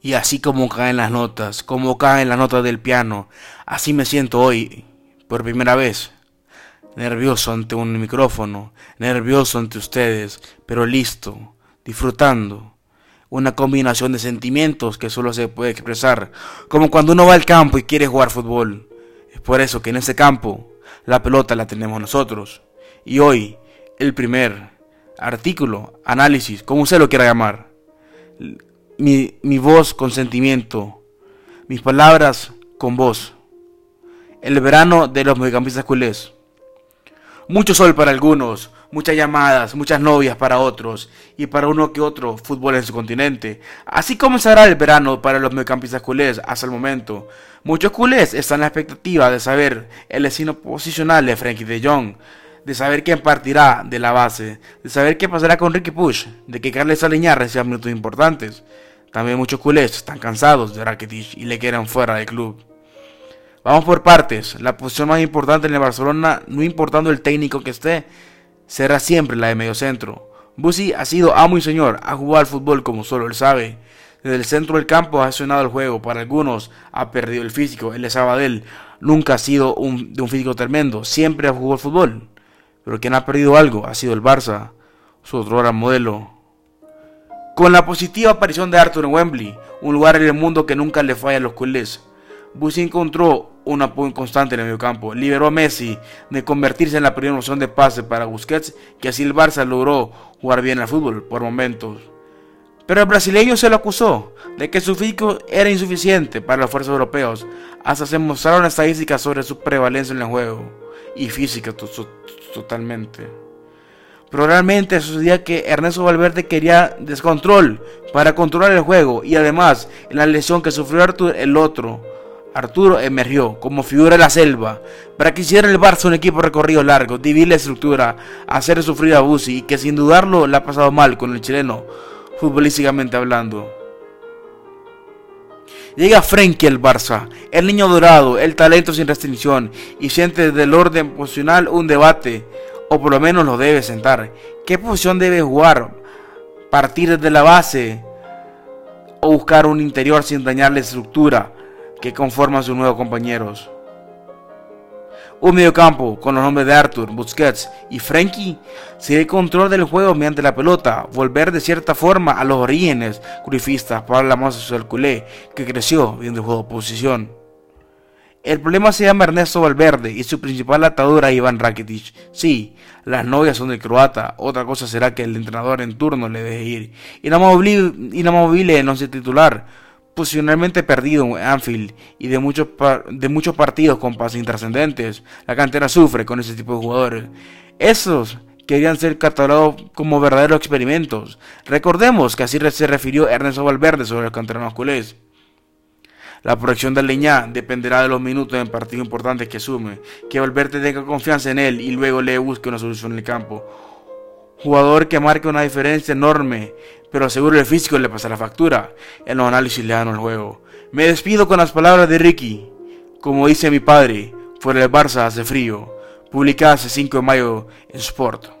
Y así como caen las notas, como caen las notas del piano, así me siento hoy, por primera vez. Nervioso ante un micrófono, nervioso ante ustedes, pero listo, disfrutando. Una combinación de sentimientos que solo se puede expresar, como cuando uno va al campo y quiere jugar fútbol. Es por eso que en ese campo la pelota la tenemos nosotros. Y hoy, el primer artículo, análisis, como usted lo quiera llamar mi, voz con sentimiento, mis palabras con voz. El verano de los mediocampistas culés. Mucho sol para algunos, muchas llamadas, muchas novias para otros y para uno que otro fútbol en su continente. Así comenzará el verano para los mediocampistas culés hasta el momento. Muchos culés están en la expectativa de saber el destino posicional de Frankie de Jong, de saber quién partirá de la base, de saber qué pasará con Ricky Push, de que Carles Saliñar reciba minutos importantes. También muchos culés están cansados de Rakitic y le quieren fuera del club. Vamos por partes. La posición más importante en el Barcelona, no importando el técnico que esté, será siempre la de medio centro. Busi ha sido amo y señor, ha jugado al fútbol como solo él sabe. Desde el centro del campo ha accionado el juego. Para algunos ha perdido el físico. El de Sabadell nunca ha sido de un físico tremendo. Siempre ha jugado al fútbol. Pero quien ha perdido algo ha sido el Barça, su otro gran modelo. Con la positiva aparición de Arthur Wembley, un lugar en el mundo que nunca le falla a los culés, Bussi encontró un apoyo constante en el mediocampo. Liberó a Messi de convertirse en la primera opción de pase para Busquets, que así el Barça logró jugar bien al fútbol por momentos. Pero el brasileño se lo acusó de que su físico era insuficiente para los fuerzas europeos. Hasta se mostraron estadísticas sobre su prevalencia en el juego y física totalmente. Pero realmente sucedía que Ernesto Valverde quería descontrol para controlar el juego y además en la lesión que sufrió Arturo, el otro, Arturo emergió como figura de la selva para que hiciera el Barça un equipo recorrido largo, dividir la estructura, hacer sufrir a Busi y que sin dudarlo le ha pasado mal con el chileno, futbolísticamente hablando. Llega Frenkie al Barça, el niño dorado, el talento sin restricción y siente del orden posicional un debate o por lo menos lo debe sentar. ¿Qué posición debe jugar? ¿Partir desde la base? ¿O buscar un interior sin dañar la estructura que conforman sus nuevos compañeros? Un mediocampo con los nombres de Arthur, Busquets y Frankie sigue el control del juego mediante la pelota, volver de cierta forma a los orígenes cruifistas para la masa culé que creció viendo el juego de posición. El problema se llama Ernesto Valverde y su principal atadura Iván Rakitic. Sí, las novias son del croata, otra cosa será que el entrenador en turno le deje ir. Inamovible, no se titular, posicionalmente perdido en Anfield y de muchos, de muchos partidos con pases intrascendentes. La cantera sufre con ese tipo de jugadores. Esos querían ser catalogados como verdaderos experimentos. Recordemos que así se refirió Ernesto Valverde sobre los canteranos culés. La proyección de Leñá dependerá de los minutos en partidos importantes que asume, que Valverde tenga confianza en él y luego le busque una solución en el campo. Jugador que marque una diferencia enorme, pero seguro el físico le pasa la factura. En los análisis le dan el juego. Me despido con las palabras de Ricky. Como dice mi padre, fuera del Barça hace frío. Publicada hace 5 de mayo en Sport.